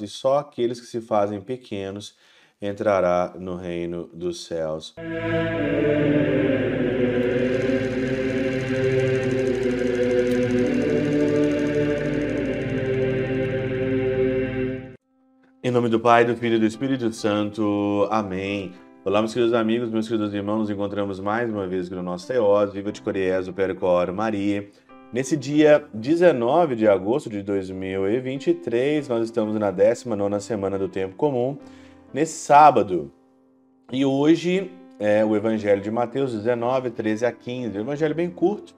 e só aqueles que se fazem pequenos entrará no reino dos céus. Em nome do Pai, do Filho e do Espírito Santo. Amém. Olá, meus queridos amigos, meus queridos irmãos, nos encontramos mais uma vez aqui no nosso Teós, Viva de Coriés, o Percor Maria. Nesse dia 19 de agosto de 2023, nós estamos na 19 semana do Tempo Comum, nesse sábado. E hoje é o Evangelho de Mateus 19, 13 a 15, um evangelho bem curto.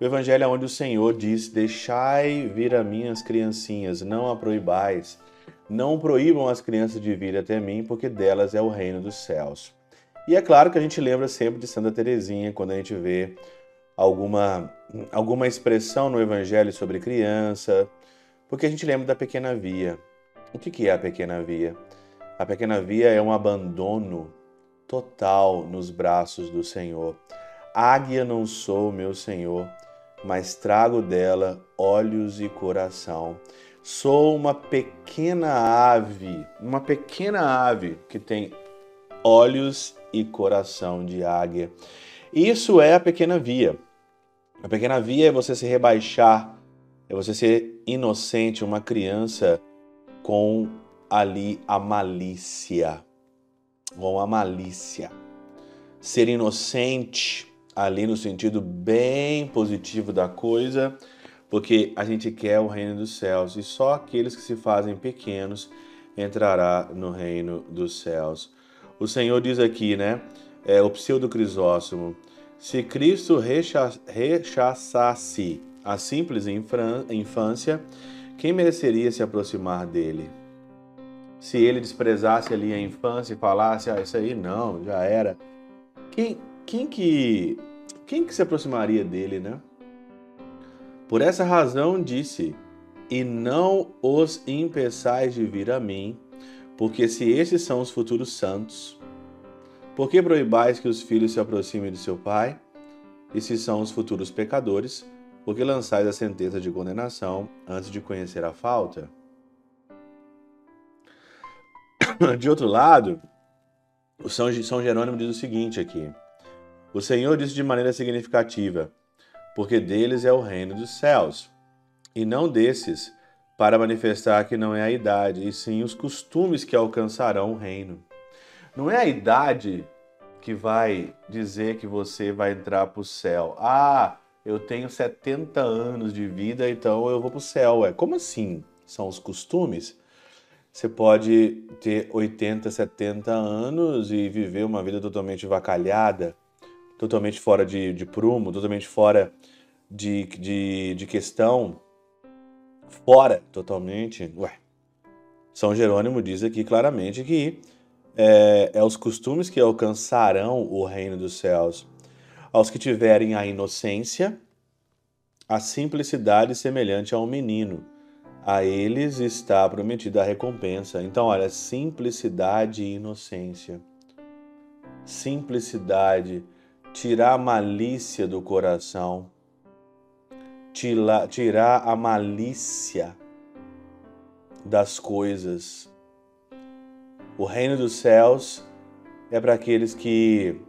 O evangelho é onde o Senhor diz: Deixai vir a minhas criancinhas, não a proibais. Não proíbam as crianças de vir até mim, porque delas é o reino dos céus. E é claro que a gente lembra sempre de Santa Teresinha quando a gente vê alguma, alguma expressão no Evangelho sobre criança, porque a gente lembra da pequena via. O que é a pequena via? A pequena via é um abandono total nos braços do Senhor. Águia não sou, meu Senhor, mas trago dela olhos e coração. Sou uma pequena ave, uma pequena ave que tem olhos e coração de águia. Isso é a pequena via. A pequena via é você se rebaixar, é você ser inocente, uma criança com ali a malícia. Com a malícia. Ser inocente ali no sentido bem positivo da coisa, porque a gente quer o reino dos céus e só aqueles que se fazem pequenos entrará no reino dos céus. O Senhor diz aqui, né? É, o pseudo Crisóstomo, se Cristo rechaçasse a simples infância, quem mereceria se aproximar dele? Se ele desprezasse ali a infância e falasse, ah, isso aí não, já era. Quem, quem que quem que se aproximaria dele, né? Por essa razão disse: E não os impeçais de vir a mim, porque se esses são os futuros santos, por que proibais que os filhos se aproximem de seu pai? E se são os futuros pecadores, por que lançais a sentença de condenação antes de conhecer a falta? De outro lado, o São Jerônimo diz o seguinte aqui: O Senhor disse de maneira significativa: Porque deles é o reino dos céus, e não desses, para manifestar que não é a idade, e sim os costumes que alcançarão o reino. Não é a idade que vai dizer que você vai entrar para o céu. Ah, eu tenho 70 anos de vida, então eu vou para o céu. É como assim? São os costumes? Você pode ter 80, 70 anos e viver uma vida totalmente vacalhada, totalmente fora de, de prumo, totalmente fora de, de, de questão, fora totalmente. Ué, São Jerônimo diz aqui claramente que é, é os costumes que alcançarão o reino dos céus. Aos que tiverem a inocência, a simplicidade semelhante a um menino. A eles está prometida a recompensa. Então, olha, simplicidade e inocência. Simplicidade, tirar a malícia do coração, tirar a malícia das coisas, o reino dos céus é para aqueles que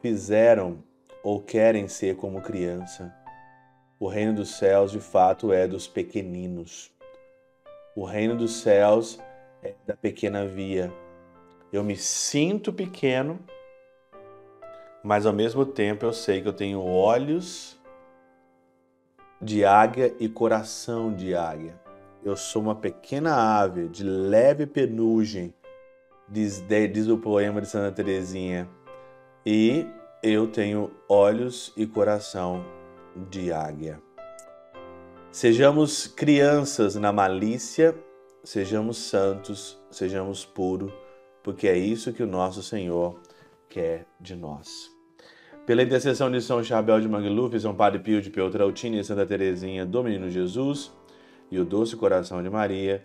fizeram ou querem ser como criança. O reino dos céus, de fato, é dos pequeninos. O reino dos céus é da pequena via. Eu me sinto pequeno, mas ao mesmo tempo eu sei que eu tenho olhos de águia e coração de águia. Eu sou uma pequena ave de leve penugem diz, diz o poema de Santa Teresinha. E eu tenho olhos e coração de águia. Sejamos crianças na malícia, sejamos santos, sejamos puros, porque é isso que o nosso Senhor quer de nós. Pela intercessão de São Chabel de Mangluf, São Padre Pio de Peltrautina e Santa Teresinha do Menino Jesus e o doce coração de Maria,